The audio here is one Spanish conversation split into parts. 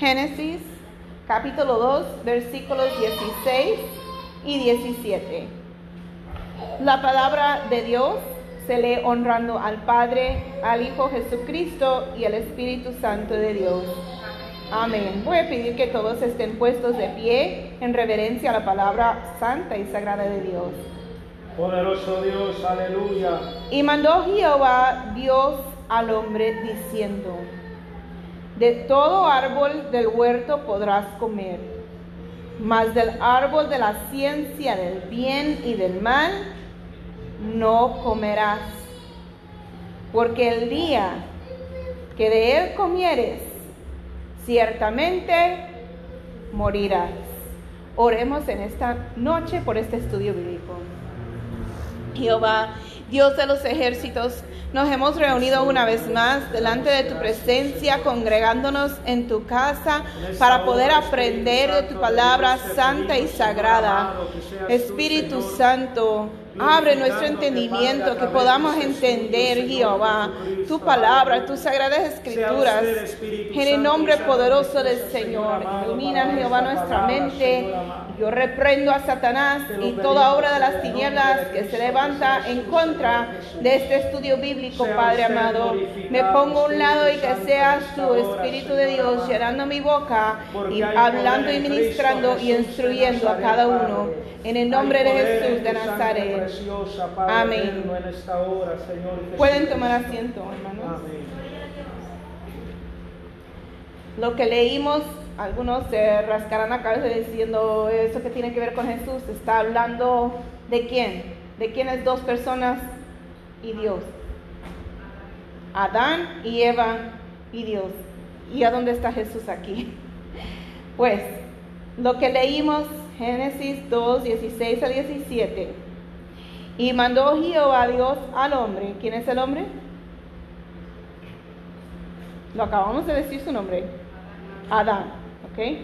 Génesis capítulo 2, versículos 16 y 17. La palabra de Dios se lee honrando al Padre, al Hijo Jesucristo y al Espíritu Santo de Dios. Amén. Voy a pedir que todos estén puestos de pie en reverencia a la palabra santa y sagrada de Dios. Poderoso Dios, aleluya. Y mandó Jehová Dios al hombre diciendo, de todo árbol del huerto podrás comer, mas del árbol de la ciencia del bien y del mal no comerás, porque el día que de él comieres, ciertamente morirás. Oremos en esta noche por este estudio bíblico. Jehová, Dios de los ejércitos, nos hemos reunido una vez más delante de tu presencia, congregándonos en tu casa para poder aprender de tu palabra santa y sagrada. Espíritu Santo, Abre nuestro entendimiento, que podamos entender, Jehová, tu palabra, tus sagradas escrituras. En el nombre poderoso del Señor, ilumina, Jehová, nuestra mente. Yo reprendo a Satanás y toda obra de las tinieblas que se levanta en contra de este estudio bíblico, Padre amado. Me pongo a un lado y que seas tu Espíritu de Dios llenando mi boca y hablando y ministrando y instruyendo a cada uno. En el nombre de Jesús de Nazaret. Amén. Pueden tomar asiento, hermanos. Lo que leímos, algunos se rascarán la cabeza diciendo eso que tiene que ver con Jesús. Está hablando de quién? De quiénes dos personas y Dios. Adán y Eva y Dios. ¿Y a dónde está Jesús aquí? Pues lo que leímos, Génesis 2, 16 a 17 y mandó Jehová Dios al hombre. ¿Quién es el hombre? Lo acabamos de decir su nombre. Adán. ¿Ok?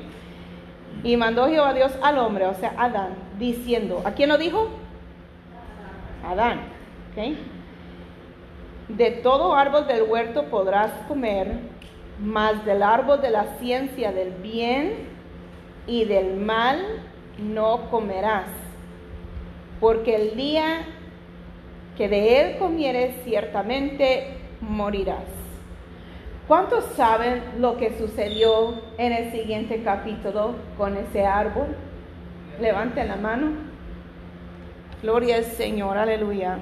Y mandó Jehová Dios al hombre, o sea, Adán, diciendo, ¿a quién lo dijo? Adán. ¿Ok? De todo árbol del huerto podrás comer, mas del árbol de la ciencia del bien y del mal no comerás porque el día que de él comieres ciertamente morirás. ¿Cuántos saben lo que sucedió en el siguiente capítulo con ese árbol? Levanten la mano. Gloria al Señor, aleluya.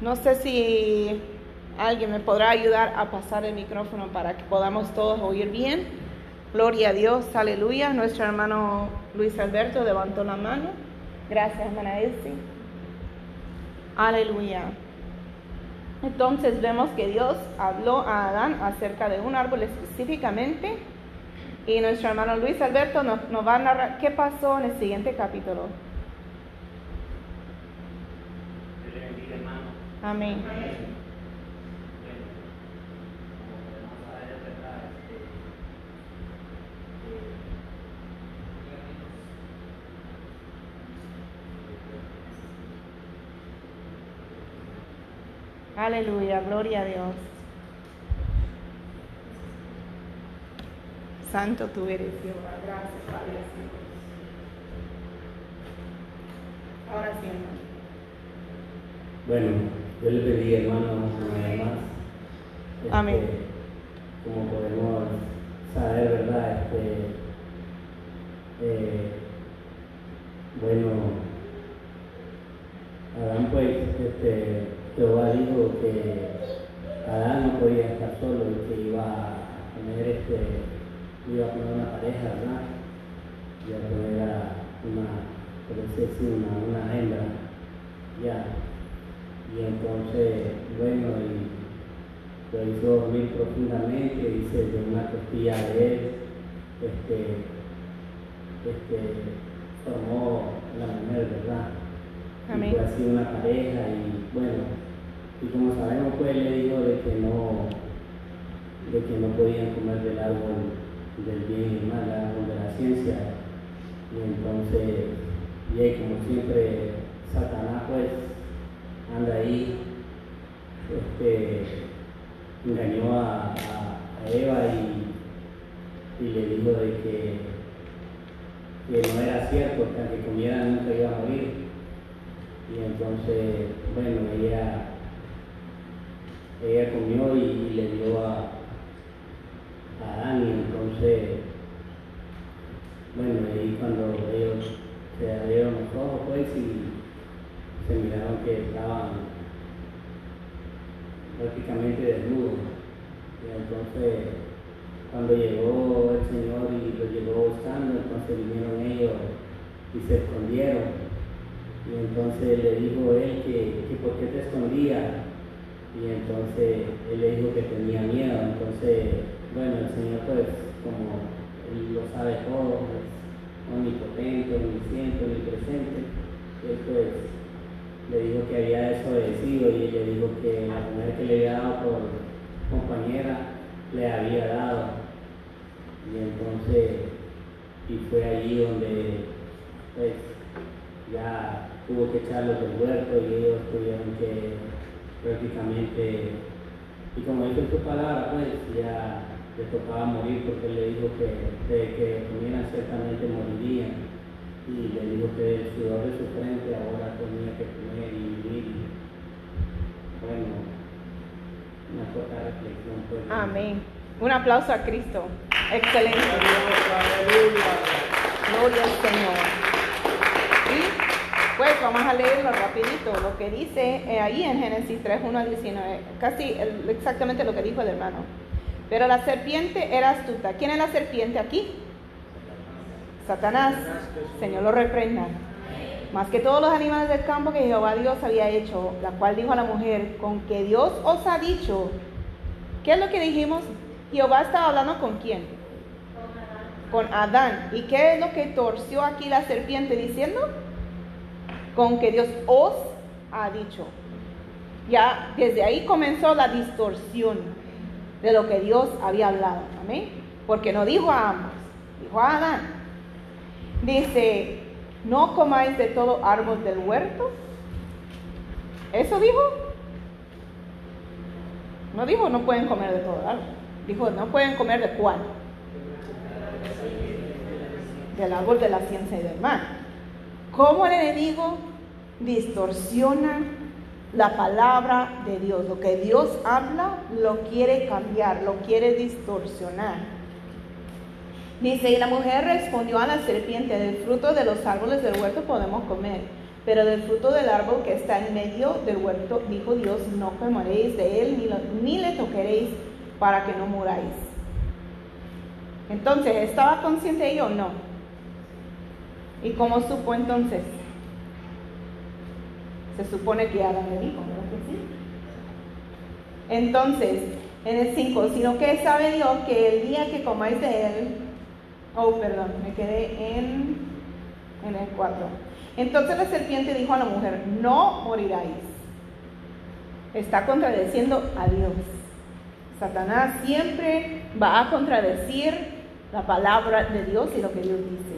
no sé si alguien me podrá ayudar a pasar el micrófono para que podamos todos oír bien. Gloria a Dios, aleluya. Nuestro hermano Luis Alberto levantó la mano. Gracias, hermana Elsie. Aleluya. Entonces vemos que Dios habló a Adán acerca de un árbol específicamente y nuestro hermano Luis Alberto nos, va a narrar qué pasó en el siguiente capítulo. Amén. Aleluya, gloria a Dios. Santo tú eres. Gracias, Padre. Ahora sí, hermano. Bueno, yo le pedí, hermano, una vez más. Este, Amén. Como podemos saber, ¿verdad? Este, eh, bueno, Adán pues, este, Jehová dijo que Adán no podía estar solo y que iba a poner este, iba a poner una pareja, ¿verdad? Iba a poner a una, por decir una, una hembra, ya. Y entonces, bueno, y lo hizo dormir profundamente, dice, de una costilla de él, este, este, formó la mujer, ¿verdad? Amén. Y fue así una pareja y bueno, y como sabemos, pues le dijo de que no, de que no podían comer del árbol del bien y del mal, el árbol de la ciencia. Y entonces, y ahí, como siempre, Satanás pues anda ahí, este, engañó a, Eva y, y le dijo de que, que no era cierto, que aunque comiera nunca iba a morir. Y entonces, bueno, ella, ella comió y, le dio a, a Adán y entonces, bueno, ahí cuando ellos se abrieron los ojos pues y se miraron que estaban prácticamente desnudos. Y entonces cuando llegó el Señor y lo llevó buscando, entonces vinieron ellos y se escondieron. Y entonces le dijo él que, que por qué te escondía. Y entonces él le dijo que tenía miedo. Entonces, bueno, el Señor pues como él lo sabe todo, pues, omnipotente, omnisciente, omnipresente, él pues le dijo que había desobedecido y le dijo que la mujer que le había dado por compañera le había dado. Y entonces, y fue allí donde pues ya tuvo que echarlos del huerto y ellos tuvieron que prácticamente, y como dice en tu palabra, pues ya le tocaba morir porque le dijo que de que comieran ciertamente morirían. Y le dijo que el sudor de su frente ahora tenía que comer y vivir. Bueno, una corta reflexión. Pues, Amén. Un aplauso a Cristo. Excelente. Gloria al Señor. Pues vamos a leerlo rapidito, lo que dice eh, ahí en Génesis 3, 1 a 19, casi exactamente lo que dijo el hermano. Pero la serpiente era astuta. ¿Quién es la serpiente aquí? Satanás. Señor lo reprenda. Más que todos los animales del campo que Jehová Dios había hecho, la cual dijo a la mujer, con que Dios os ha dicho. ¿Qué es lo que dijimos? Jehová estaba hablando con quién? Con Adán. ¿Y qué es lo que torció aquí la serpiente diciendo? Con que Dios os ha dicho. Ya desde ahí comenzó la distorsión de lo que Dios había hablado. Amén. Porque no dijo a ambos, dijo a Adán. Dice, no comáis de todo árbol del huerto. ¿Eso dijo? No dijo, no pueden comer de todo árbol. Dijo, no pueden comer de cuál. Del árbol de la ciencia y del mal. ¿Cómo el enemigo distorsiona la palabra de Dios? Lo que Dios habla lo quiere cambiar, lo quiere distorsionar. Dice, y la mujer respondió a la serpiente, del fruto de los árboles del huerto podemos comer, pero del fruto del árbol que está en medio del huerto, dijo Dios, no comeréis de él, ni, ni le toqueréis para que no muráis. Entonces, ¿estaba consciente ella o no? ¿Y cómo supo entonces? Se supone que Adán le dijo, ¿no sí? Entonces, en el 5, sino que sabe Dios que el día que comáis de él, oh, perdón, me quedé en, en el 4. Entonces la serpiente dijo a la mujer, no moriráis. Está contradeciendo a Dios. Satanás siempre va a contradecir la palabra de Dios y lo que Dios dice.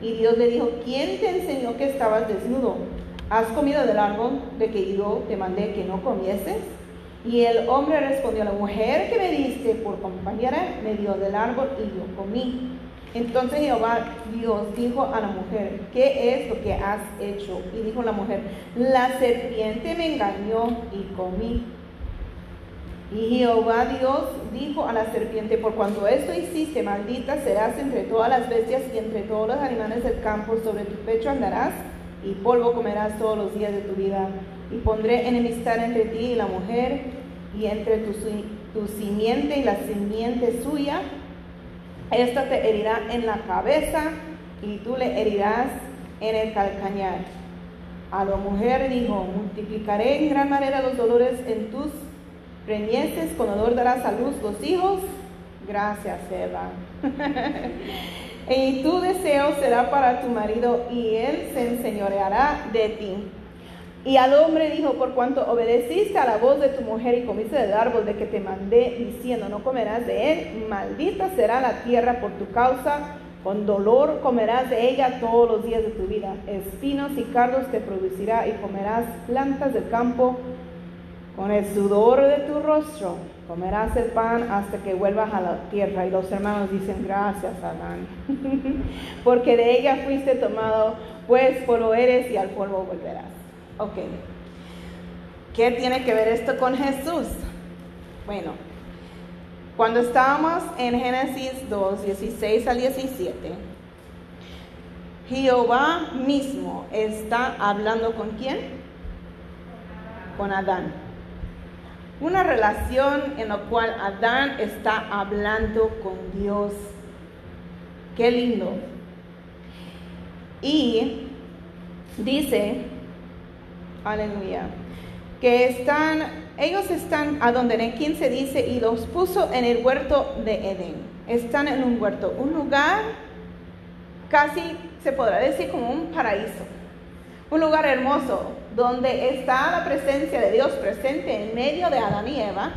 Y Dios le dijo, ¿quién te enseñó que estabas desnudo? ¿Has comido del árbol de que yo te mandé que no comieses? Y el hombre respondió, la mujer que me diste por compañera me dio del árbol y yo comí. Entonces Jehová Dios dijo a la mujer, ¿qué es lo que has hecho? Y dijo la mujer, la serpiente me engañó y comí. Y Jehová Dios dijo a la serpiente, por cuanto esto hiciste, maldita serás entre todas las bestias y entre todos los animales del campo, sobre tu pecho andarás y polvo comerás todos los días de tu vida. Y pondré enemistad entre ti y la mujer, y entre tu, tu simiente y la simiente suya. Esta te herirá en la cabeza y tú le herirás en el calcañar. A la mujer dijo, multiplicaré en gran manera los dolores en tus preñeces, con dolor darás a luz los hijos. Gracias, Eva. y tu deseo será para tu marido y él se enseñoreará de ti. Y al hombre dijo, por cuanto obedeciste a la voz de tu mujer y comiste del árbol de que te mandé, diciendo, no comerás de él, maldita será la tierra por tu causa, con dolor comerás de ella todos los días de tu vida, espinos y cardos te producirá y comerás plantas del campo con el sudor de tu rostro comerás el pan hasta que vuelvas a la tierra. Y los hermanos dicen, gracias, Adán, porque de ella fuiste tomado, pues polvo eres y al polvo volverás. Ok. ¿Qué tiene que ver esto con Jesús? Bueno, cuando estábamos en Génesis 2, 16 al 17, Jehová mismo está hablando con quién? Con Adán. Una relación en la cual Adán está hablando con Dios. Qué lindo. Y dice, aleluya, que están, ellos están a donde en el 15 dice, y los puso en el huerto de Edén. Están en un huerto, un lugar casi se podrá decir como un paraíso, un lugar hermoso, donde está la presencia de Dios presente en medio de Adán y Eva,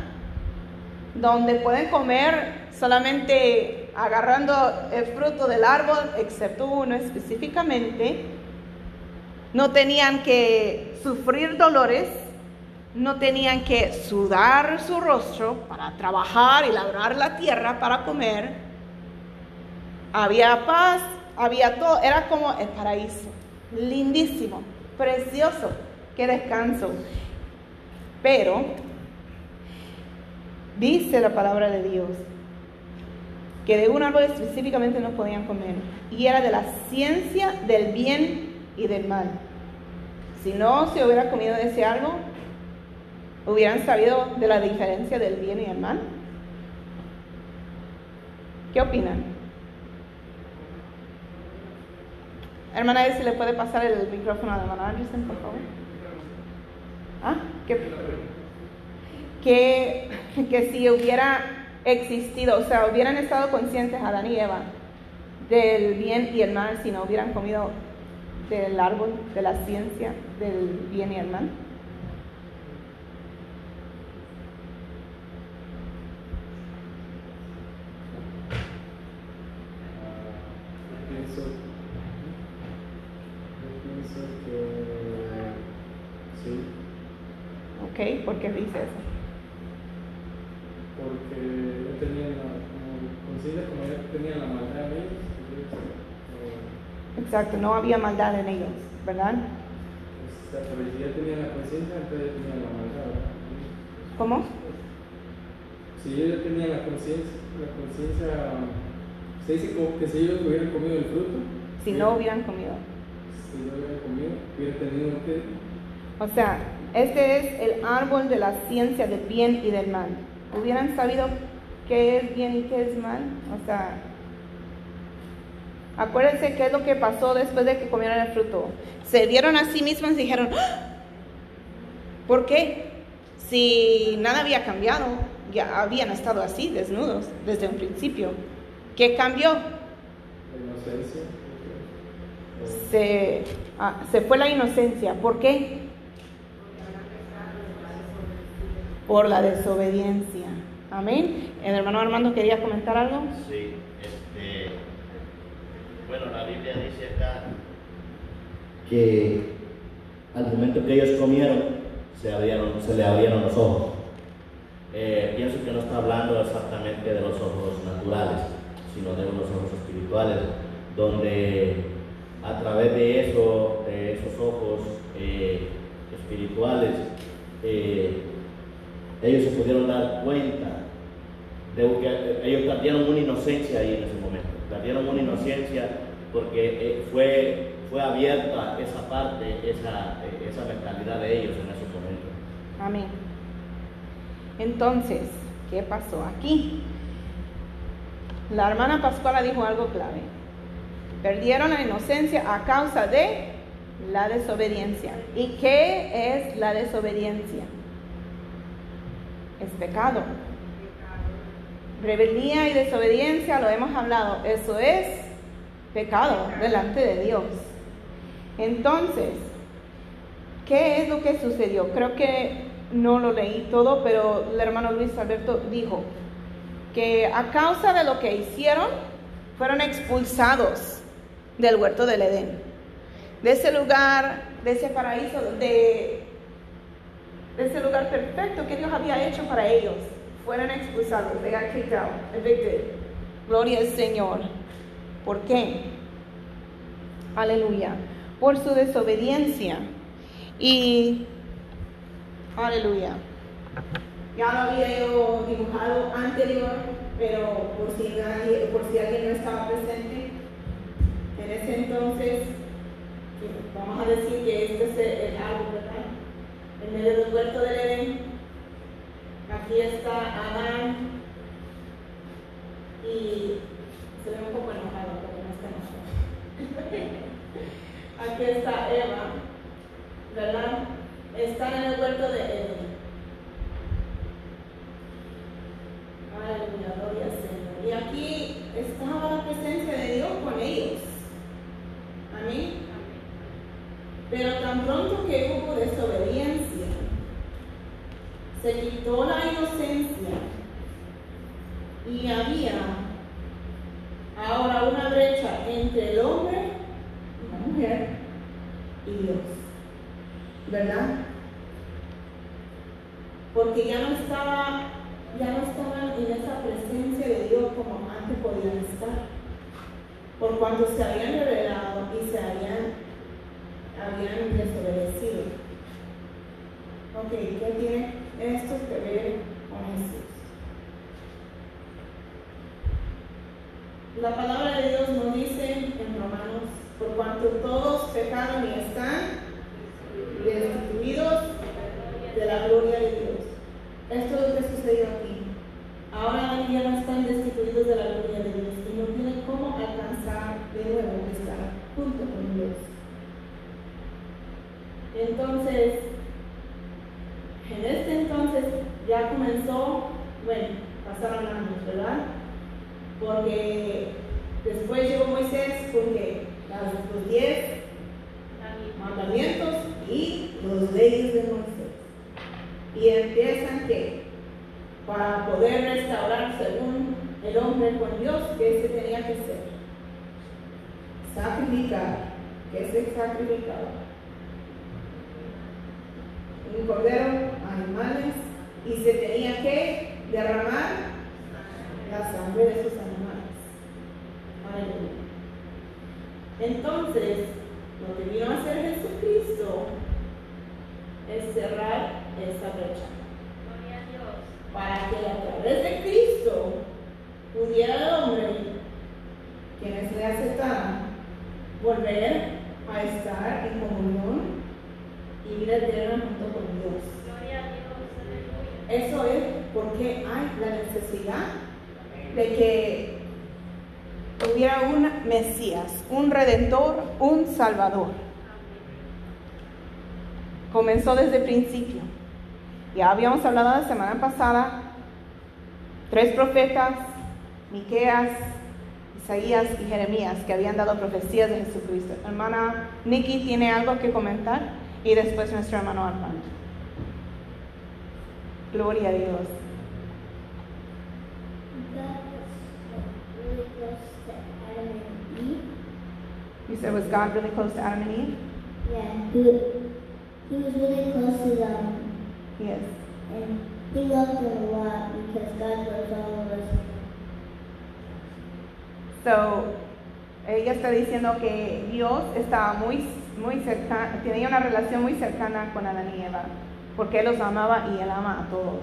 donde pueden comer solamente agarrando el fruto del árbol, excepto uno específicamente, no tenían que sufrir dolores, no tenían que sudar su rostro para trabajar y labrar la tierra para comer. Había paz, había todo, era como el paraíso, lindísimo, precioso qué descanso. Pero dice la palabra de Dios que de un árbol específicamente no podían comer y era de la ciencia del bien y del mal. Si no se hubiera comido de ese árbol, hubieran sabido de la diferencia del bien y el mal. ¿Qué opinan? Hermana, si le puede pasar el micrófono a la hermana Anderson, por favor. ¿Ah? Que, que, si hubiera existido, o sea, hubieran estado conscientes Adán y Eva del bien y el mal si no hubieran comido del árbol de la ciencia del bien y el mal. ¿Por qué dice eso? Porque no tenían la, como como ya tenían la maldad en ellos. Exacto, no había maldad en ellos, ¿verdad? Pero si ya tenían la conciencia, entonces ya tenían la maldad. ¿Cómo? Si ellos tenían la conciencia, la conciencia, se dice como que si ellos hubieran comido el fruto. Si no hubieran comido. Si no hubieran comido, hubieran tenido que. O sea, este es el árbol de la ciencia del bien y del mal. ¿Hubieran sabido qué es bien y qué es mal? O sea, acuérdense qué es lo que pasó después de que comieron el fruto. Se dieron a sí mismos y dijeron, ¡Ah! ¿por qué? Si nada había cambiado, ya habían estado así, desnudos, desde un principio. ¿Qué cambió? La inocencia. Se, ah, se fue la inocencia. ¿Por qué? Por la desobediencia. Amén. El hermano Armando quería comentar algo. Sí, este, bueno, la Biblia dice acá que al momento que ellos comieron se, abrieron, se le abrieron los ojos. Eh, pienso que no está hablando exactamente de los ojos naturales, sino de unos ojos espirituales, donde a través de eso, de esos ojos eh, espirituales, eh, ellos se pudieron dar cuenta de que ellos perdieron una inocencia ahí en ese momento, perdieron una inocencia porque eh, fue, fue abierta esa parte, esa, esa mentalidad de ellos en esos momentos. Amén. Entonces, ¿qué pasó aquí? La hermana Pascuala dijo algo clave. Perdieron la inocencia a causa de la desobediencia. ¿Y qué es la desobediencia? Es pecado. Rebeldía y desobediencia, lo hemos hablado, eso es pecado delante de Dios. Entonces, ¿qué es lo que sucedió? Creo que no lo leí todo, pero el hermano Luis Alberto dijo que a causa de lo que hicieron, fueron expulsados del huerto del Edén, de ese lugar, de ese paraíso, de, de ese lugar perfecto que Dios había hecho para ellos. Fueron expulsados, they got kicked out, evicted. Gloria al Señor. ¿Por qué? Aleluya. Por su desobediencia. Y, aleluya. Ya lo había yo dibujado anterior, pero por si, nadie, por si alguien no estaba presente, en ese entonces, vamos a decir que este es el árbol, ¿verdad? En medio del huerto del Edén, aquí está Adán y se ve un poco enojado porque no está enojado. aquí está Eva, ¿verdad? Están en el huerto de Edén. Aleluya, gloria al Señor. Y aquí estaba la presencia de Dios con ellos. Amén. Pero tan pronto que hubo desobediencia, se quitó la inocencia y había ahora una brecha entre el hombre y la mujer y Dios. ¿Verdad? Porque ya no estaba, ya no estaban en esa presencia de Dios como antes podían estar. Por cuanto se habían revelado y se habían, habían desobedecido. Ok, ¿qué tiene esto que ver con Jesús? La palabra de Dios nos dice en Romanos, por cuanto todos pecaron y están destituidos de la gloria de Dios. Esto es lo que sucedió aquí. Ahora ya no están destituidos de la gloria de Dios y no tienen cómo alcanzar de nuevo estar junto con Dios. Entonces, en este entonces ya comenzó, bueno, pasaron años, ¿verdad? Porque después llegó Moisés, porque los diez mandamientos y los leyes de Moisés. Y empiezan que para poder restaurar según el hombre con Dios, que se tenía que hacer? Sacrificar. que se sacrificaba? Un cordero, animales, y se tenía que derramar la sangre de esos animales. Aleluya. Entonces, lo que vino a hacer Jesucristo es cerrar esta brecha. Para que a través de Cristo pudiera el hombre, quienes le aceptaran, volver a estar en comunión y vida eterna junto con Dios. Eso es porque hay la necesidad de que hubiera un Mesías, un Redentor, un Salvador. Comenzó desde el principio. Ya habíamos hablado la semana pasada, tres profetas, Miqueas, Isaías y Jeremías, que habían dado profecías de Jesucristo. Hermana Nikki tiene algo que comentar y después nuestro hermano Armando. Gloria a Dios. You said was God really close to Adam and Eve? Yeah, he, he was really close to them, Yes. and he loved them a lot because God loves all of us. So, ella está diciendo que Dios estaba muy, muy cercana, tenía una relación muy cercana con Adán y Eva, porque Él los amaba y Él ama a todos.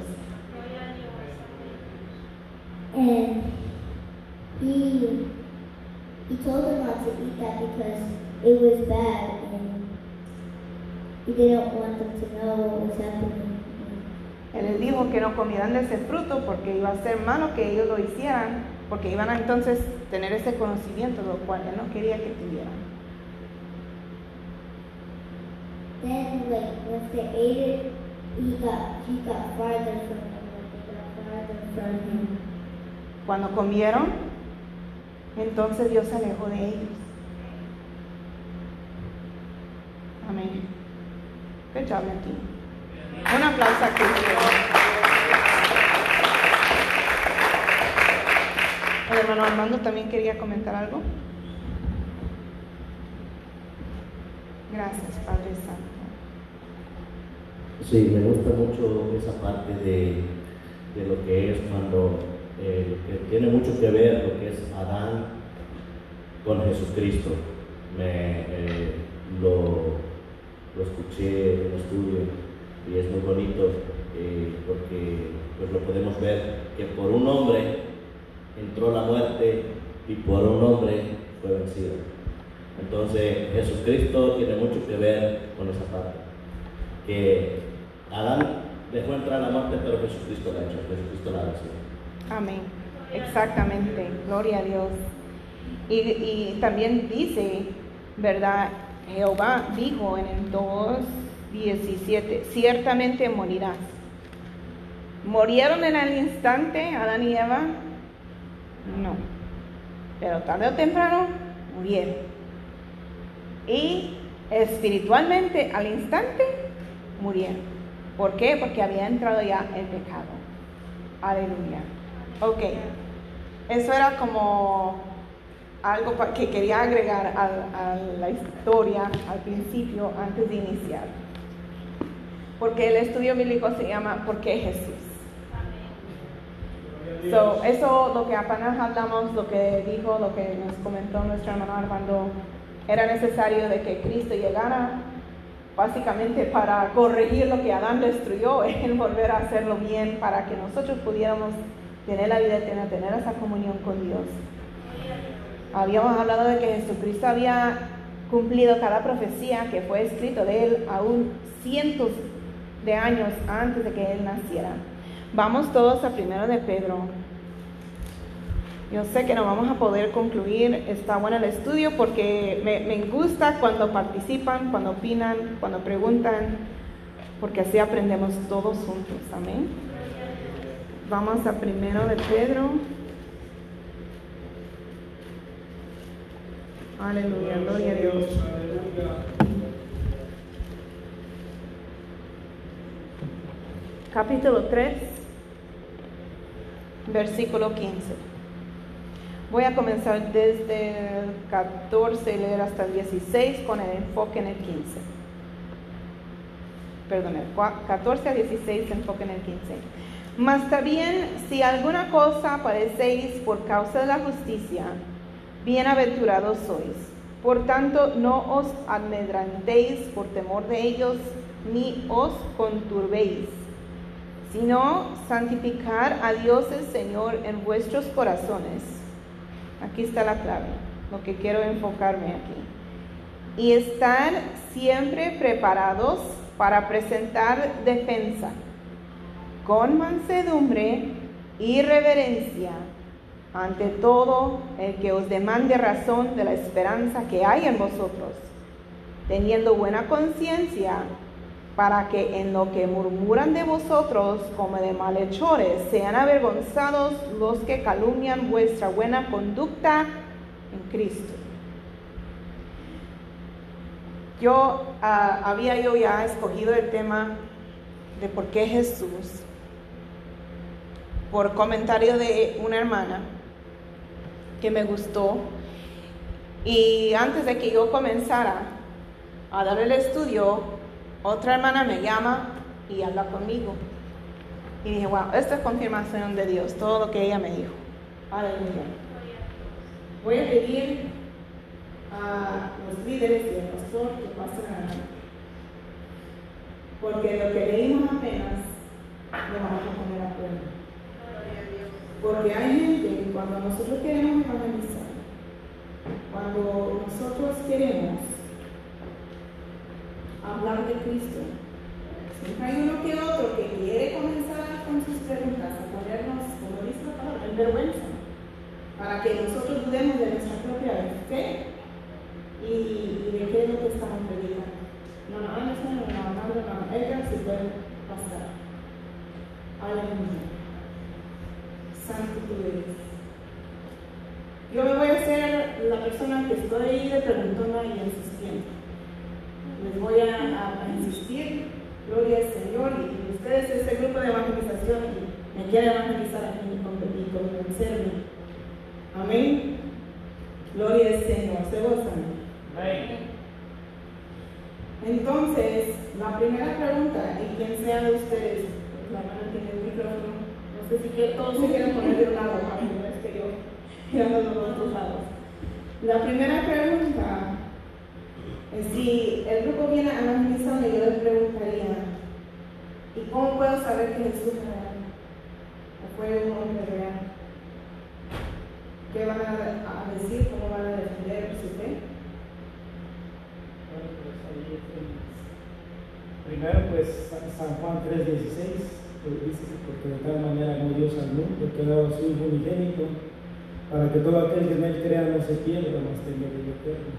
And he he told them not to eat that because it was bad and he didn't want them to know what was happening. Él les dijo que no comieran de ese fruto porque iba a ser malo que ellos lo hicieran, porque iban a entonces tener ese conocimiento, lo cual él no quería que tuvieran. Cuando comieron, entonces Dios se alejó de ellos. Amén. Good job, Martín. Un aplauso a Cristo. El hermano Armando también quería comentar algo. Gracias, Padre Santo. Sí, me gusta mucho esa parte de, de lo que es cuando eh, tiene mucho que ver lo que es Adán con Jesucristo. Me, lo, escuché en un estudio y es muy bonito eh, porque pues lo podemos ver que por un hombre entró la muerte y por un hombre fue vencido. Entonces Jesucristo tiene mucho que ver con esa parte. Que Adán dejó entrar la muerte, pero Jesucristo la ha hecho, Jesucristo la ha. Amén. Exactamente. Gloria a Dios. Y, y también dice, ¿verdad? Jehová dijo en el 2.17, ciertamente morirás. ¿Morieron en el instante Adán y Eva? No. Pero tarde o temprano murieron. Y espiritualmente al instante murieron. ¿Por qué? Porque había entrado ya el pecado. Aleluya. Ok. Eso era como algo que quería agregar al- a, la historia al principio, antes de iniciar. Porque el estudio bíblico se llama ¿Por qué Jesús? So, eso lo que apenas hablamos, lo que dijo, lo que nos comentó nuestro hermano Armando, era necesario de que Cristo llegara básicamente para corregir lo que Adán destruyó, en volver a hacerlo bien para que nosotros pudiéramos tener la vida eterna, tener esa comunión con Dios. Habíamos hablado de que Jesucristo había cumplido cada profecía que fue escrito de él aún cientos de años antes de que él naciera. Vamos todos a primero de Pedro. Yo sé que no vamos a poder concluir, está bueno el estudio porque me, gusta cuando participan, cuando opinan, cuando preguntan, porque así aprendemos todos juntos. Amén. Vamos a primero de Pedro. Aleluya, gloria a Dios. Capítulo 3, versículo 15. Voy a comenzar desde el 14 y leer hasta el 16 con el enfoque en el 15. Perdón, el cua- 14 a 16 enfoque en el 15. Mas también si alguna cosa padecéis por causa de la justicia, bienaventurados sois. Por tanto, no os amedrantéis por temor de ellos, ni os conturbéis, sino santificar a Dios el Señor en vuestros corazones. Aquí está la clave, lo que quiero enfocarme aquí. Y estar siempre preparados para presentar defensa con mansedumbre y reverencia ante todo el que os demande razón de la esperanza que hay en vosotros, teniendo buena conciencia para que en lo que murmuran de vosotros como de malhechores sean avergonzados los que calumnian vuestra buena conducta en Cristo. Yo ah, había yo ya escogido el tema de por qué Jesús por comentario de una hermana que me gustó y antes de que yo comenzara a dar el estudio, otra hermana me llama y habla conmigo. Y dije, wow, esta es confirmación de Dios, todo lo que ella me dijo. Aleluya. Voy a pedir a los líderes y al pastor que pasen adelante. Porque lo que leímos apenas lo vamos a poner a prueba. Porque hay gente que cuando nosotros queremos evangelizar, cuando nosotros queremos Cristo, siempre hay uno que otro que quiere comenzar con sus preguntas a ponernos, como dice la palabra, en vergüenza, para que nosotros dudemos de nuestra propia fe y, y de qué es lo que estamos predicando. No, no, no, no, no, no, no, no, ella sí puede pasar. Aleluya. Santo tú eres. Yo me voy a hacer la persona que estoy de preguntona y insistiendo. Les voy a, a- a insistir, gloria al Señor, y ustedes, este grupo de evangelización, y me quieren evangelizar a mí y con- y convencerme. Amén. Gloria al Señor, se gozan. Amén. Entonces, la primera pregunta, y quien sea de ustedes, pues, la hermana tiene el micrófono, no sé si que todos se quieren poner de un lado, para que no es que yo mirando los otros lados. La primera pregunta es si el grupo viene a evangelizarme, yo les preguntaría, ¿y cómo puedo saber que Jesús es real? ¿O fue un hombre real? ¿Qué van a, a decir? ¿Cómo van a defender su fe? Bueno, pues ahí es- Primero, pues Sa- San Juan 3:16, que dice que porque de tal manera amó Dios al mundo, que ha dado a su Hijo unigénito, para que todo aquel que en él crea no se pierda, mas tenga vida eterna.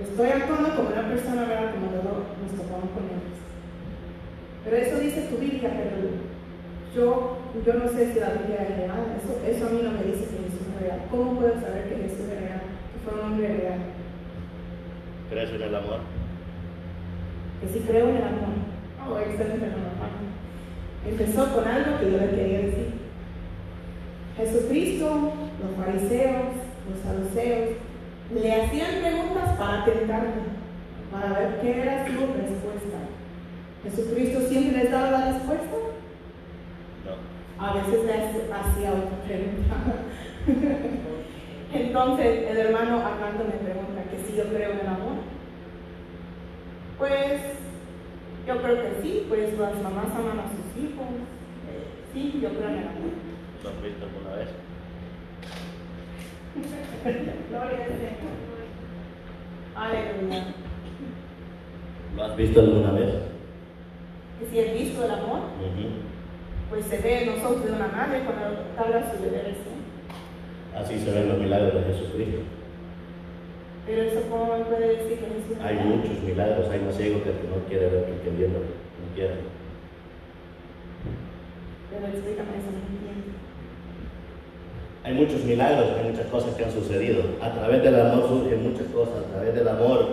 Estoy actuando como una persona, ¿verdad? Como luego nos topamos con ellos. Pero eso dice tu Biblia, pero yo, yo no sé si la Biblia es real. Eso, eso a mí no me dice que Jesús es real. ¿Cómo puedo saber que Jesús es real? Que fue un hombre real. ¿Crees en el amor? Que si creo en el amor. Oh, excelente, hermano. Empezó con algo que yo le quería decir. Jesucristo, los fariseos, los saduceos, le hacían preguntas para tentarme, para ver qué era su respuesta. ¿Jesucristo siempre les daba la respuesta? No. A veces le hace- hacía otra pregunta. Entonces el hermano Armando me pregunta que si yo creo en el amor. Pues yo creo que sí, pues las mamás aman a sus hijos. Eh, sí, yo creo en el amor. ¿Lo has visto alguna vez? Gloria al Señor. Aleluya. ¿Lo has visto alguna vez? Que si he visto el amor, Ujú. pues se ve en los ojos de una madre cuando habla a su bebé recién. Así se ven los milagros de Jesucristo. Pero eso, ¿cómo me puede decir que Jesús es Hay muchos milagros, hay más ciego que no quiere ver que no quiere. Pero explícame eso, no entiendo. Hay muchos milagros, hay muchas cosas que han sucedido. A través del amor surgen muchas cosas. A través del amor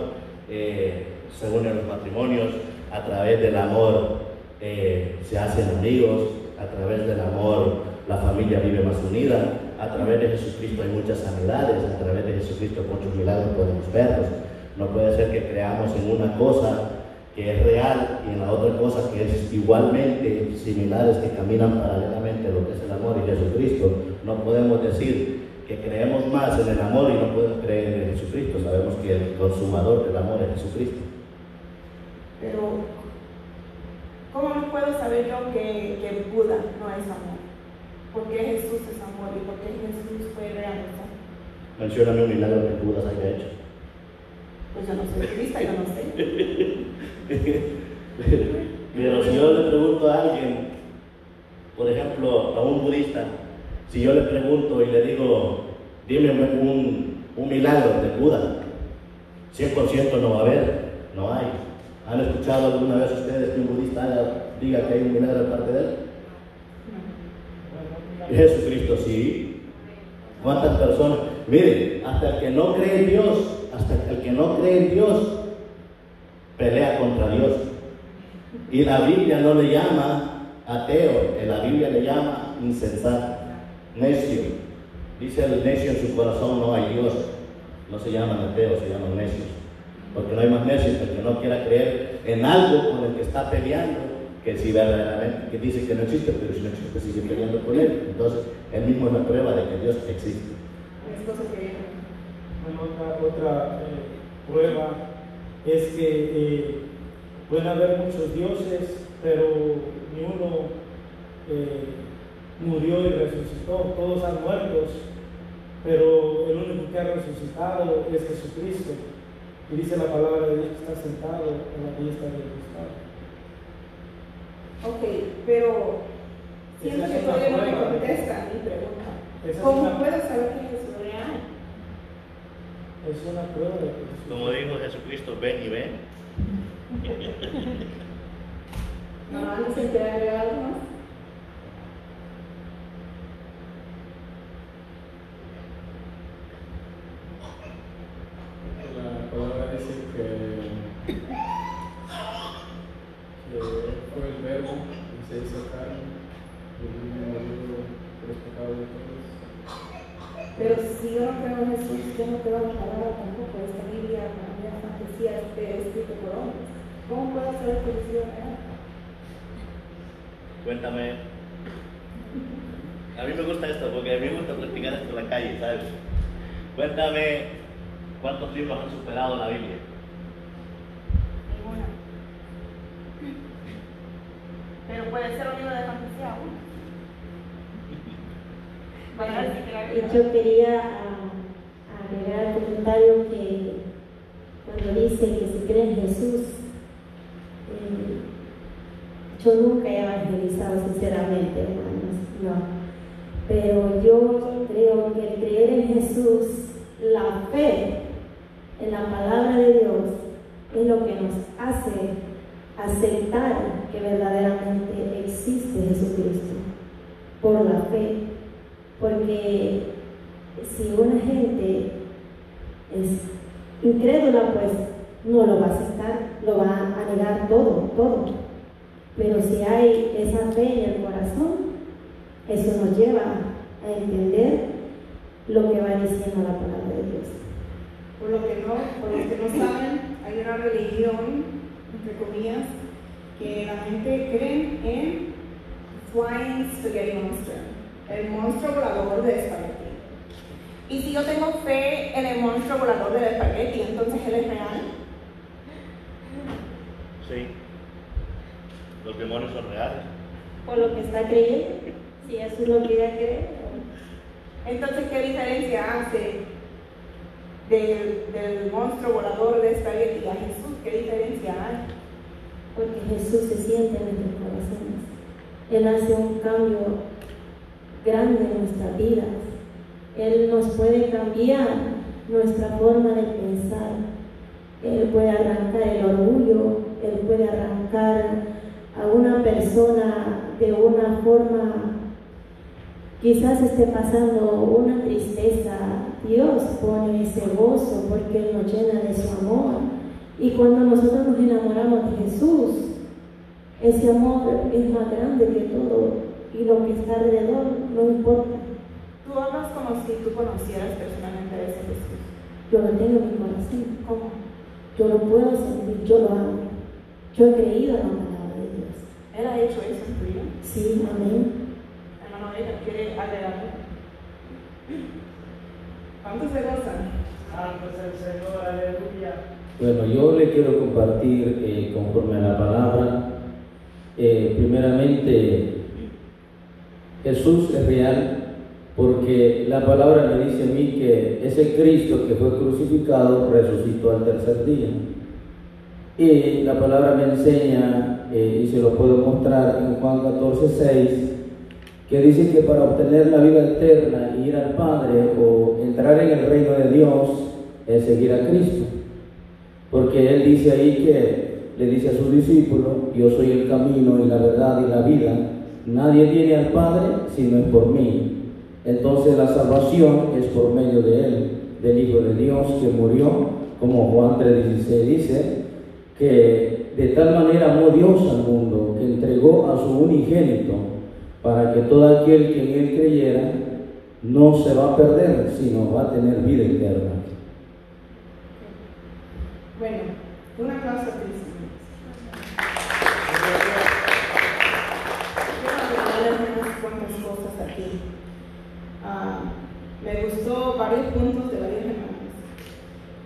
eh, se unen los matrimonios. A través del amor eh, se hacen amigos. A través del amor la familia vive más unida. A través de Jesucristo hay muchas sanidades. A través de Jesucristo muchos milagros podemos verlos. No puede ser que creamos en una cosa que es real y en la otra cosa que es igualmente similares, que caminan paralelamente a lo que es el amor y Jesucristo. No podemos decir que creemos más en el amor y no podemos creer en Jesucristo. Sabemos que el consumador del amor es Jesucristo. Pero, ¿cómo no puedo saber yo que, que Buda no es amor? ¿Por qué Jesús es amor y por qué Jesús fue real? ¿no? Mencióname un milagro que Buda haya hecho. Pues yo no soy budista, yo no sé. Pero si yo le pregunto a alguien, por ejemplo, a un budista, si yo le pregunto y le digo, dime un, milagro de Buda, 100% no va a haber, no hay. ¿Han escuchado alguna vez ustedes que un budista diga que hay un milagro de parte de él? Jesucristo, sí. ¿Cuántas personas? Miren, hasta el que no cree en Dios, hasta el que no cree en Dios, pelea contra Dios. Y la Biblia no le llama ateo, en la Biblia le llama insensato, necio. Dice el necio en su corazón, no hay Dios. No se llaman ateos, se llaman necios. Porque no hay más necios que el que no quiera creer en algo con el que está peleando, que si verdaderamente, que dice que no existe, pero si no existe sigue peleando con él. Entonces, él mismo es la prueba de que Dios existe. Es cosa que Bueno, otra, otra eh, prueba es que eh, pueden haber muchos dioses, pero ni uno eh, murió y resucitó, todos han muerto, pero el único que ha resucitado es Jesucristo. Y dice la palabra de Dios que está sentado en la diestra de Dios. Ok, pero siento que todavía no me contesta mi pregunta. Esa ¿Cómo una- puedo saber que Jesús es real? Es una prueba de que Jesús- Como dijo Jesucristo, ven y ven. No, de que agregar algo. La palabra dice que, que Él fue el verbo y se hizo carne y vino por los pecados de todos. Pero si yo no creo en Jesús, yo no creo en la palabra tampoco. Esta Biblia, la fantasía es escrito por hombres. ¿Cómo puedo que Jesús es real? Cuéntame. A mí me gusta esto porque a mí me gusta practicar esto en la calle, ¿sabes? Cuéntame cuántos libros han superado la Biblia. Ninguna. Pero puede ser un libro de fantasía aún. Vaya a decir que la Y Biblia- yo quería ah, agregar al comentario que cuando dice que se cree en Jesús, eh, yo nunca he evangelizado sinceramente, hermanos, no. Pero yo creo que el creer en Jesús, la fe en la palabra de Dios, es lo que nos hace aceptar que verdaderamente existe Jesucristo por la fe. Porque si una gente es incrédula, pues no lo va a aceptar, lo va a negar todo, todo. Pero si hay esa fe en el corazón, eso nos lleva a entender lo que va diciendo la palabra de Dios. Por lo que no, por los que no saben, hay una religión, entre comillas, que la gente cree en Flying Spaghetti Monster, el monstruo volador de espagueti. Y si yo tengo fe en el monstruo volador del espagueti, entonces él es real. Sí. Los demonios son reales. Por lo que está creyendo, si eso es lo que ella cree. Entonces, ¿qué diferencia hace del, del monstruo volador de espagueti a Jesús? ¿Qué diferencia hay? Porque Jesús se siente en nuestros corazones. Él hace un cambio grande en nuestras vidas. Él nos puede cambiar nuestra forma de pensar. Él puede arrancar el orgullo, Él puede arrancar a una persona de una forma, quizás esté pasando una tristeza. Dios pone ese gozo porque Él nos llena de su amor. Y cuando nosotros nos enamoramos de Jesús, ese amor es más grande que todo y lo que está alrededor no importa. Tú hablas como si tú conocieras personalmente a ese Jesús. Yo lo tengo en mi corazón, ¿Cómo? yo lo puedo sentir, yo lo amo. Yo he creído en Dios. ¿Él ha hecho eso en tu vida? Sí, amén. Hermano, ella quiere agregar algo. ¿Cuántos se gozan? Santo es el Señor, aleluya. Bueno, yo le quiero compartir eh, conforme a la palabra. Eh, primeramente, Jesús es real porque la palabra me dice a mí que ese Cristo que fue crucificado resucitó al tercer día. Y la palabra me enseña, eh, y se lo puedo mostrar en Juan 14, 6, que dice que para obtener la vida eterna y ir al Padre o entrar en el reino de Dios es seguir a Cristo. Porque Él dice ahí que le dice a sus discípulos, yo soy el camino y la verdad y la vida. Nadie viene al Padre si no es por mí. Entonces la salvación es por medio de Él, del Hijo de Dios que murió, como Juan 3:16 dice, que de tal manera amó Dios al mundo que entregó a su unigénito para que todo aquel que en Él creyera no se va a perder, sino va a tener vida eterna. Bueno, un aplauso a Cristo. Quiero unas cuantas cosas aquí. Ah, me gustó varios puntos de varios hermanos.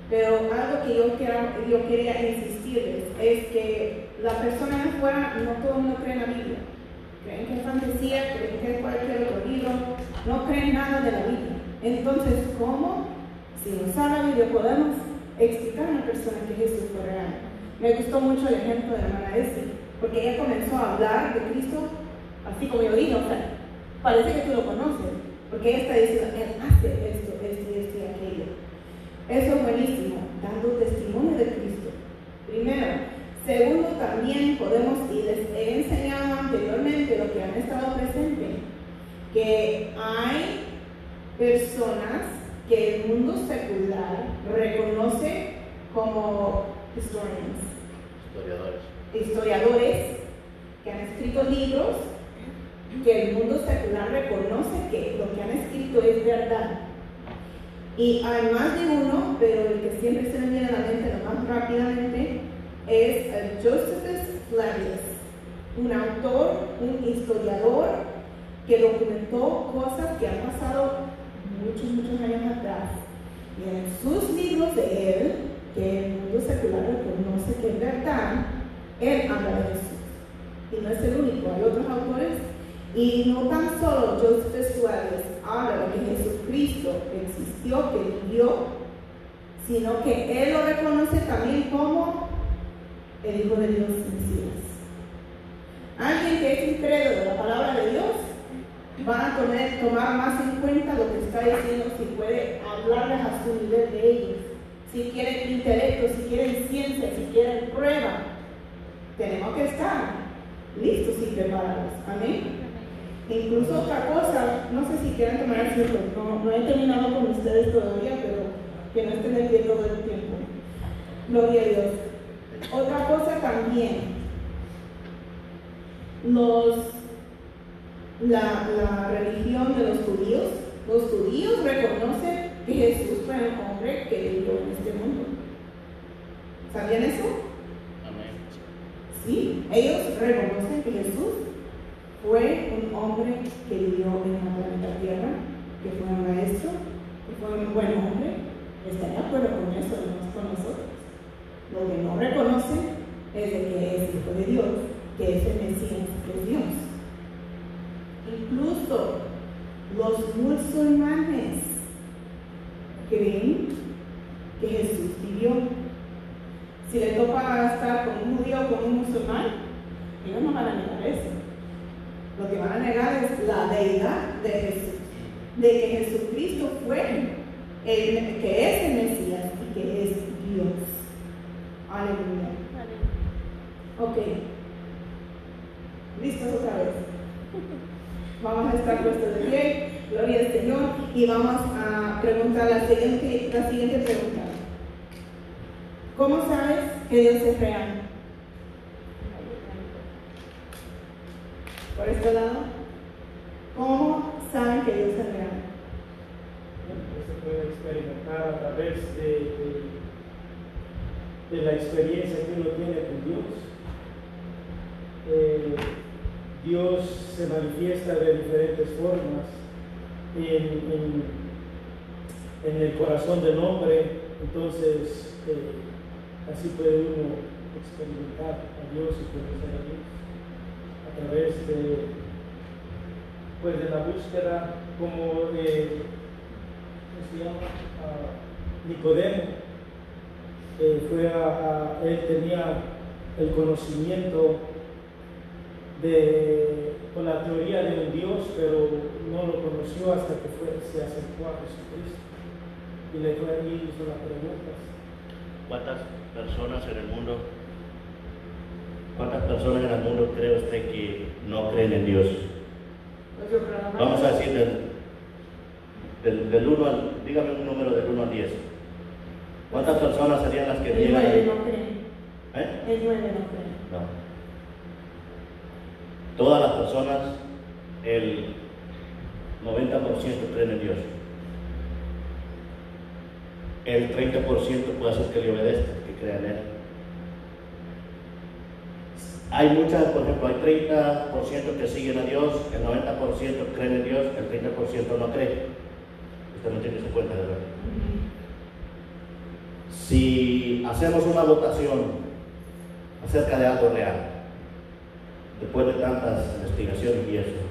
Pero algo que yo, quería insistirles es que la persona de afuera, no todo el mundo cree en la Biblia. creen que es fantasía, creen que es cualquier otro libro, no creen nada de la Biblia. Entonces, ¿cómo? Si no sabe la Biblia, podemos explicar a una persona que Jesús fue real. Me gustó mucho el ejemplo de la hermana Essie, porque ella comenzó a hablar de Cristo así como yo digo, o sea, parece que tú lo conoces, porque ella está diciendo, él hace esto, esto y esto y aquello. Eso es buenísimo, dando testimonio de Cristo. Primero. Segundo, también podemos, y les he enseñado anteriormente lo que han estado presentes, que hay personas que el mundo secular reconoce como historians, Historiadores. historiadores que han escrito libros que el mundo secular reconoce que lo que han escrito es verdad. Y hay más de uno, pero el que siempre se me viene a la mente lo más rápidamente es el Josephus Flavius, un autor, un historiador que documentó cosas que han pasado muchos, muchos años atrás. Y en sus libros de él, que el mundo secular reconoce que es verdad, él habla de Jesús. Y no es el único, hay otros autores. Y no tan solo Joseph Suárez habla de que Jesucristo existió, que vivió, sino que él lo reconoce también como el Hijo de Dios Mesías. Alguien que es incrédulo de la palabra de Dios va a poner- tomar más en cuenta lo que está diciendo si puede hablarles a su nivel de ellos. Si quieren intelecto, si quieren ciencia, si quieren prueba, tenemos que estar listos y preparados. Amén. Incluso otra cosa, no sé si quieran tomar asiento, no, no he terminado con ustedes todavía, pero que no estén pie todo el tiempo. Gloria a Dios. Otra cosa también, los, la, la religión de los judíos, los judíos reconocen que Jesús fue un hombre que vivió en este mundo. ¿Sabían eso? Amén. Sí, ellos reconocen que Jesús fue un hombre que vivió en la planeta Tierra, que fue un maestro, que fue un buen hombre. Están de acuerdo con eso, no con nosotros. Lo que no reconocen es de que es hijo de Dios, que es el Mesías, que es Dios. Incluso los musulmanes creen que Jesús vivió. Si le toca estar con un judío o con un musulmán, ellos no van a negar eso. Lo que van a negar es la deidad de Jesús, de que Jesucristo fue el que es el Mesías y que es Dios. Aleluya. Ok. ¿Listos otra vez? Vamos a estar puestos de pie, gloria al Señor, y vamos a preguntar la siguiente, la siguiente pregunta. ¿Cómo sabes que Dios es real? Por este lado, ¿cómo saben que Dios es real? Bueno, se puede experimentar a través de, la experiencia que uno tiene con Dios. Eh, Dios se manifiesta de diferentes formas en, en- en el corazón del hombre, entonces eh, así puede uno experimentar a Dios y conocer a Dios a través de, pues, de la búsqueda como eh, ¿cómo se llama? Nicodemo. fue a, él tenía el conocimiento de, con la teoría de un Dios, pero no lo conoció hasta que fue, se acercó a Jesucristo. Y le fue y hizo las preguntas. ¿Cuántas personas en el mundo, cuántas personas en el mundo cree usted que no creen en Dios? Vamos a decir del, del, del 1 al, dígame un número del 1 al 10. ¿Cuántas personas serían las que El niegan? nueve no cree. ¿Eh? El nueve no cree. No. Todas las personas, el 90% creen en Dios. El 30% puede ser que le obedezca, que crea en Él. Hay muchas, por ejemplo, hay 30% que siguen a Dios, el 90% creen en Dios, el 30% no cree. Usted no tiene su cuenta de verdad. Si hacemos una votación acerca de algo real, después de tantas investigaciones y eso.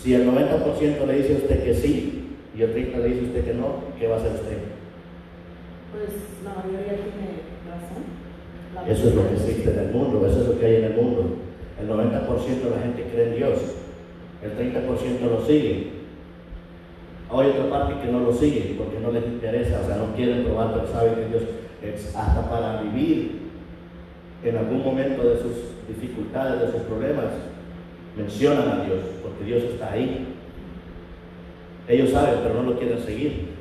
Si el 90% le dice a usted que sí y el 30% le dice a usted que no, ¿qué va a hacer usted? Pues la mayoría tiene razón. Eso es lo que existe en el mundo, eso es lo que hay en el mundo. El 90% de la gente cree en Dios, el 30% lo sigue. Hay otra parte que no lo sigue porque no les interesa, o sea, no quieren probar, pero saben que Dios es hasta para vivir en algún momento de sus dificultades, de sus problemas, mencionan a Dios, porque Dios está ahí. Ellos saben, pero no lo quieren seguir.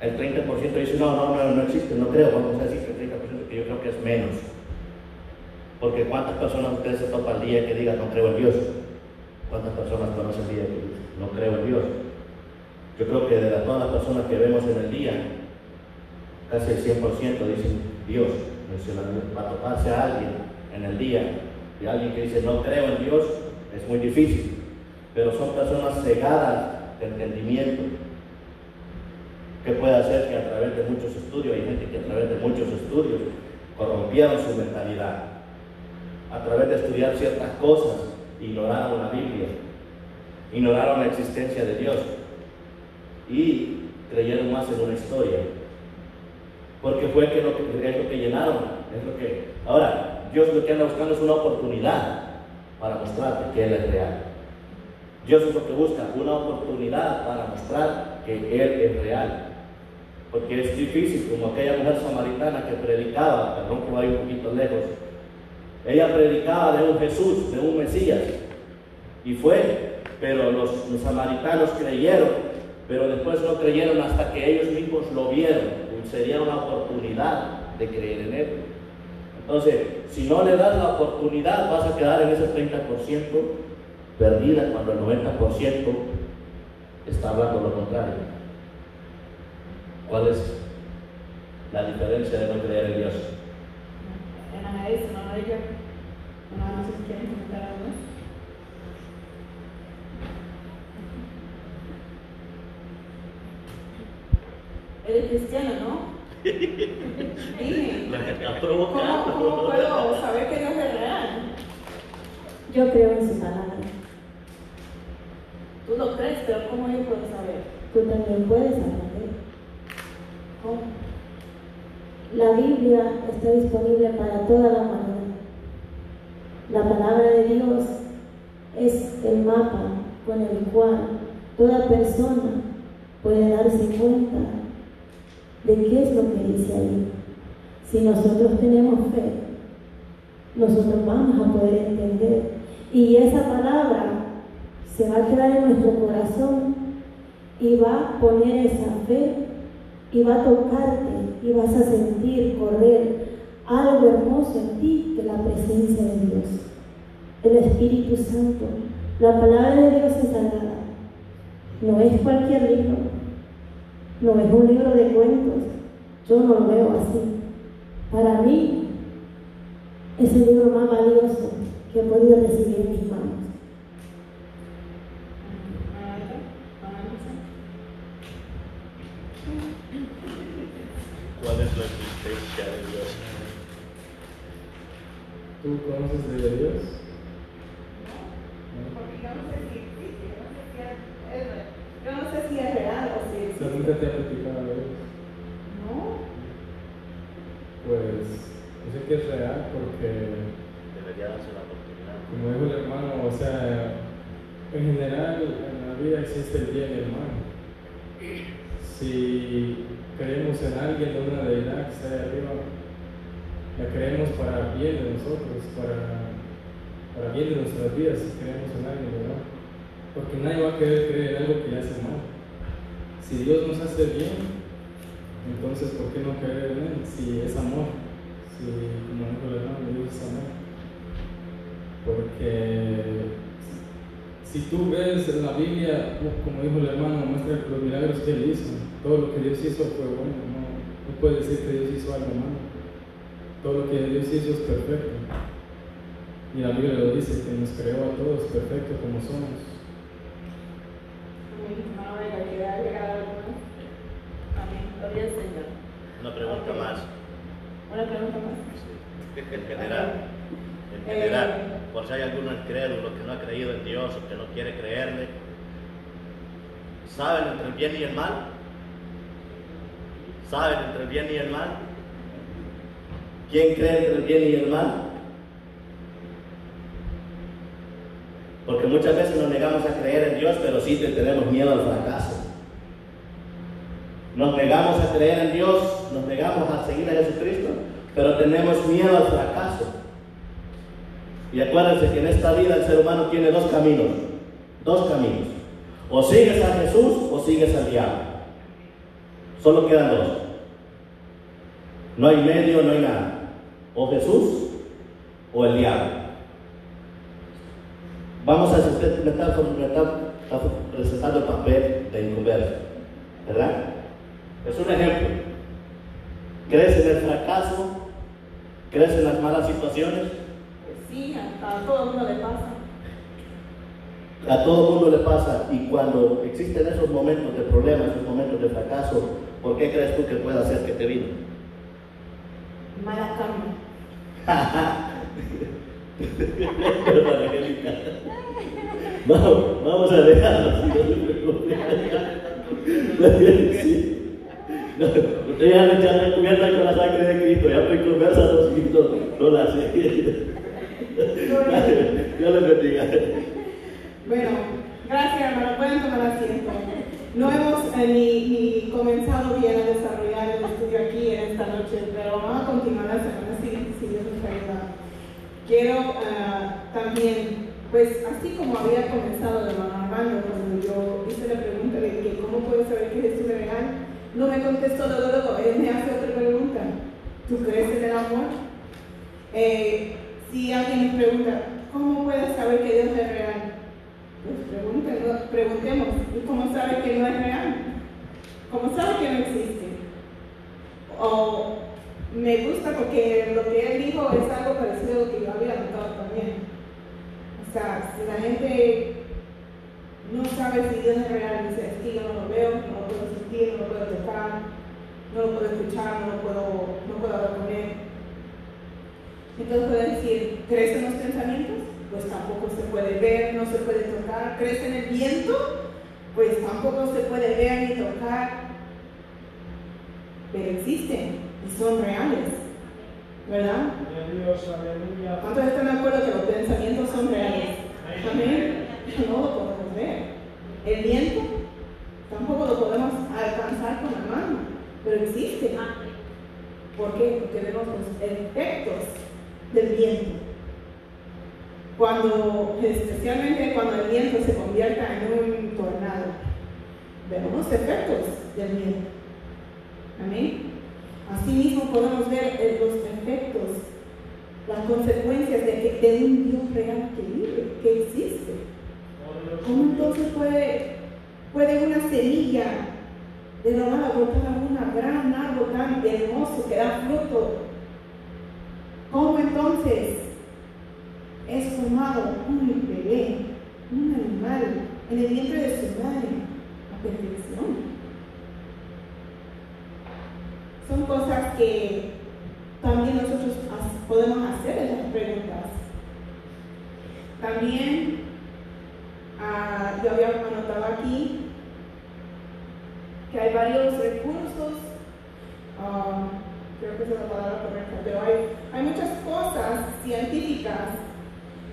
El 30% dice, no, no, no, no existe, no creo, vamos a decir que el 30%, que yo creo que es menos. Porque ¿cuántas personas ustedes se topan al día que digan, no creo en Dios? ¿Cuántas personas conocen el día que no creo en Dios? Yo creo que de las- todas las personas que vemos en el día, casi el 100% dicen Dios. Mencionan, para toparse a alguien en el día y alguien que dice no creo en Dios, es muy difícil. Pero son personas cegadas de entendimiento. ¿Qué puede hacer que a través de muchos estudios, hay gente que a través de muchos estudios corrompieron su mentalidad? A través de estudiar ciertas cosas, ignoraron la Biblia, ignoraron la existencia de Dios y creyeron más en una historia. Porque fue que lo que, es lo que llenaron, es lo que. Ahora, Dios lo que anda buscando es una oportunidad para mostrarte que Él es real. Dios es lo que busca, una oportunidad para mostrar que Él es real. Porque es difícil, como aquella mujer samaritana que predicaba, perdón que vaya un poquito lejos, ella predicaba de un Jesús, de un Mesías, y fue, pero los, los samaritanos creyeron, pero después no creyeron hasta que ellos mismos lo vieron. Sería una oportunidad de creer en Él. Entonces, si no le das la oportunidad, vas a quedar en ese 30% perdida cuando el 90% está hablando lo contrario. ¿Cuál es la diferencia de no creer en Dios? Ana es, no ella. No, no sé si quieren comentar algo más. Eres cristiano, ¿no? Dime. ¿Cómo, ¿Cómo puedo saber que Dios es real? Yo creo en su palabra. Tú lo crees, pero ¿cómo yo puedo saber? Tú también puedes aprender. La Biblia está disponible para toda la humanidad. La palabra de Dios es el mapa con el cual toda persona puede darse cuenta de qué es lo que dice ahí. Si nosotros tenemos fe, nosotros vamos a poder entender. Y esa palabra se va a quedar en nuestro corazón y va a poner esa fe y va a tocarte y vas a sentir correr algo hermoso en ti de la presencia de Dios. El Espíritu Santo. La palabra de Dios es sagrada. No es cualquier libro. No es un libro de cuentos. Yo no lo veo así. Para mí es el libro más valioso que he podido recibir en mis manos. ¿Cuál es la existencia de Dios? ¿Tú conoces de Dios? Porque yo no sé si existe, yo no sé si es, es- yo no sé si es real o si existe. ¿Nunca te ha platicado de Dios? No, Pues yo sé que es real porque, Debería darse la oportunidad. como dijo el hermano, o sea, en general en la vida existe el bien y el mal. Si creemos en alguien, de una deidad que está ahí arriba, la creemos para bien de nosotros, para, para bien de nuestras vidas, si creemos en alguien, ¿verdad? Porque nadie va a querer creer algo que le hace mal. Si Dios nos hace bien, entonces ¿por qué no creer en Él? Si es amor, si, como dijo el hermano, Dios es amor. Porque si tú ves en la Biblia, como dijo el hermano, muestra los milagros que Él hizo. Todo lo que Dios hizo fue bueno, no, no puedes decir que Dios hizo algo malo. Todo lo que Dios hizo es perfecto. Y la Biblia lo dice, que nos creó a todos perfectos como somos. Una pregunta más. Una pregunta más. En general, en general, por si hay alguno incrédulo que no ha creído en Dios o que no quiere creerle, ¿saben entre el bien y el mal? ¿Saben entre el bien y el mal? ¿Quién cree entre el bien y el mal? Porque muchas veces nos negamos a creer en Dios, pero sí tenemos miedo al fracaso. Nos negamos a creer en Dios, nos negamos a seguir a Jesucristo, pero tenemos miedo al fracaso. Y acuérdense que en esta vida el ser humano tiene dos caminos, dos caminos. O sigues a Jesús o sigues al diablo. Solo quedan dos. No hay medio, no hay nada. O Jesús o el diablo. Vamos a estar presentando el papel de inconverso, ¿verdad? Es un ejemplo. ¿Crees en el fracaso? ¿Crees en las malas situaciones? Sí, a, todo el mundo le pasa. A todo el mundo le pasa. Y cuando existen esos momentos de problemas, esos momentos de fracaso, ¿por qué crees tú que puede hacer que te vino? Mala karma. Vamos, vamos a dejarlo así, no No, usted ya me cubierta con la sangre de Cristo, ya estoy conversa los Cristo, no la sé. Dios les bendiga. Bueno, gracias hermano, pueden tomar asiento. No hemos eh, ni, ni, comenzado bien a desarrollar el estudio aquí en esta noche, pero vamos a continuar la semana Quiero uh, también, pues así como había comenzado de hermano cuando yo hice la pregunta de que cómo puedo saber que Jesús es real, no me contestó luego, luego, él me hace otra pregunta. ¿Tú crees en el amor? Eh, si alguien me pregunta, ¿cómo puedes saber que Dios es real? Pues preguntemos, ¿y cómo sabe que no es real? ¿Cómo sabe que no existe? O me gusta porque lo que él dijo es algo parecido a lo que yo había notado también. O sea, si la gente no sabe si Dios es real, dice, es yo no lo veo, no lo puedo sentir, no lo puedo tocar, no lo puedo escuchar, no lo puedo, no puedo hablar con él. Entonces puede decir, ¿crees en los pensamientos? Pues tampoco se puede ver, no se puede tocar. ¿Crees en el viento? Pues tampoco se puede ver ni tocar. Pero existen y son reales. ¿Verdad? ¿Cuántos están de acuerdo que los pensamientos son reales? Amén. No lo podemos ver. El viento tampoco lo podemos alcanzar con la mano, pero existe. ¿Por qué? Porque vemos los efectos del viento. Cuando, especialmente cuando el viento se convierta en un tornado, vemos los efectos del viento. Amén. Asimismo podemos ver los efectos, las consecuencias de, un Dios real que vive, que existe. ¿Cómo entonces puede, puede una semilla de la nada brotar una gran árbol tan hermoso que da fruto ¿Cómo entonces es formado un bebé, un animal, en el vientre de su madre a perfección? Son cosas que también nosotros podemos hacer en las preguntas. También ah, yo había anotado aquí que hay varios recursos. Ah, creo que es la palabra correcta, pero hay, hay muchas cosas científicas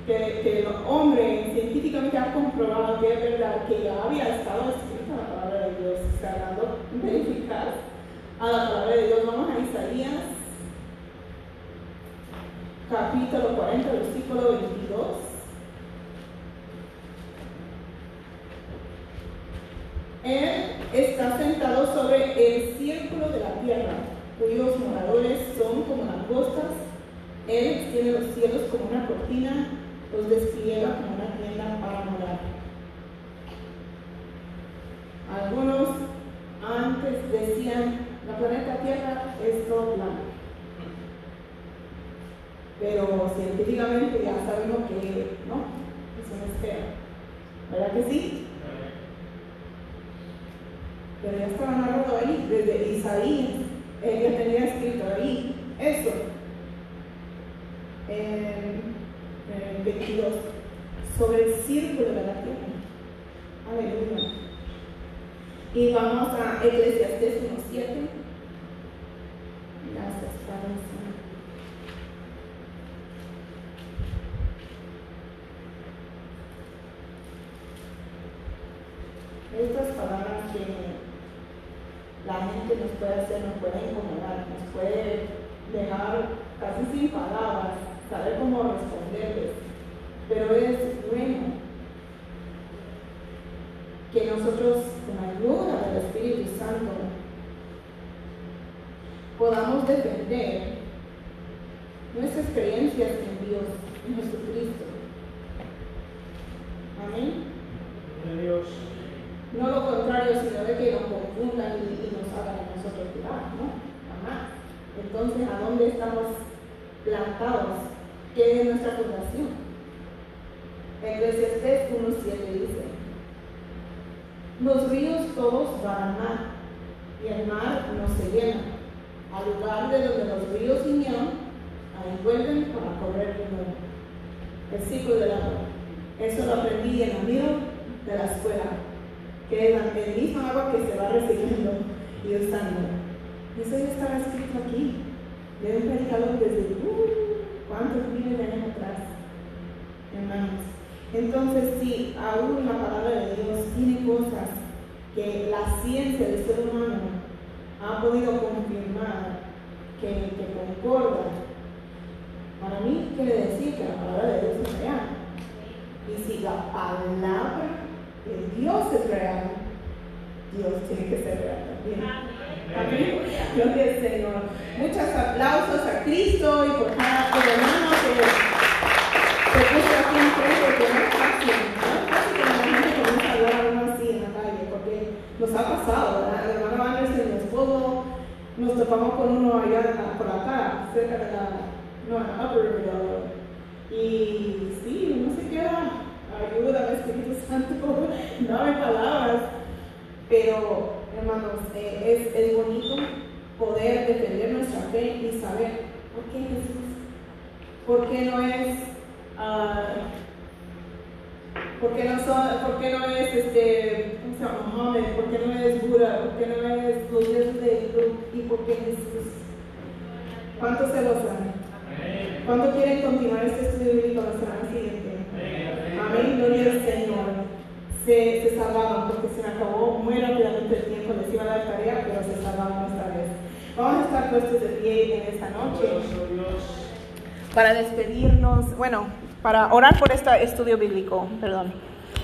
que, que el hombre científicamente ha comprobado que es verdad, que ya había estado escrita la palabra de Dios, o sea, verificar a la palabra de Dios. Vamos a Isaías, capítulo 40, versículo 22. Él está sentado sobre el círculo de la tierra cuyos moradores son como langostas. Él tiene los cielos como una cortina, los despliega como una tienda para morar. Algunos antes decían, la planeta Tierra es todo plano. Pero científicamente ya sabemos que no, eso no es ¿Verdad que sí? Pero ya estaban hablando ahí, desde Isaías, él ya tenía escrito ahí, eso. En, en 22, sobre el círculo de la tierra. Aleluya. Y vamos a Eclesiastes 1.7. sin palabras, saber cómo responderles. Pero es bueno que nosotros, con ayuda del Espíritu Santo, podamos defender nuestras creencias en Dios, en Jesucristo. Amén. Dios. No lo contrario, sino de que nos confundan y, y nos hagan a nosotros dudar, ¿no? Jamás. Entonces, ¿a dónde estamos plantados? ¿Qué es nuestra fundación? Eclesiastes 1.7 dice, los ríos todos van al mar, y el mar no se llena. Al lugar de donde los ríos vinieron, ahí vuelven para correr de nuevo. El ciclo del agua. Eso lo aprendí en amigo de la escuela, que es el mismo agua que se va recibiendo y usando. Eso ya estaba escrito aquí, de un predicador desde uh, cuántos miles de años atrás, hermanos. Entonces, sí, aún la palabra de Dios tiene cosas que la ciencia del ser humano ha podido confirmar que, que concordan. Para mí quiere decir que la palabra de Dios es real. Y si la palabra de Dios es real, Dios tiene que ser real también. Amén. Gloria al Señor. Muchos aplausos a Cristo y por cada hermano que se puso aquí enfrente, que no es fácil. No es fácil que la gente comience a hablar a uno así en la calle, porque nos ha pasado, ¿verdad? El hermano Anderson, mi esposo, nos topamos con uno allá por acá, cerca de la, no, Upper River, y sí, uno se queda, ayuda, Espíritu Santo, dame palabras. Pero, hermanos, eh, es, es bonito poder defender nuestra fe y saber por qué Jesús, por qué no es, ah, por qué no, son, por qué no es este, Mohammed, por qué no es Buda, por qué no es los dioses de Hindú y por qué Jesús. ¿Cuántos se lo saben? ¿Cuánto quieren continuar este estudio bíblico la semana siguiente? Amén, gloria al Señor. Se, se salvaban porque se me acabó muy rápidamente el tiempo, les iba a dar tarea, pero se salvaban esta vez. Vamos a estar puestos de pie en esta noche para despedirnos, bueno, para orar por este estudio bíblico, perdón.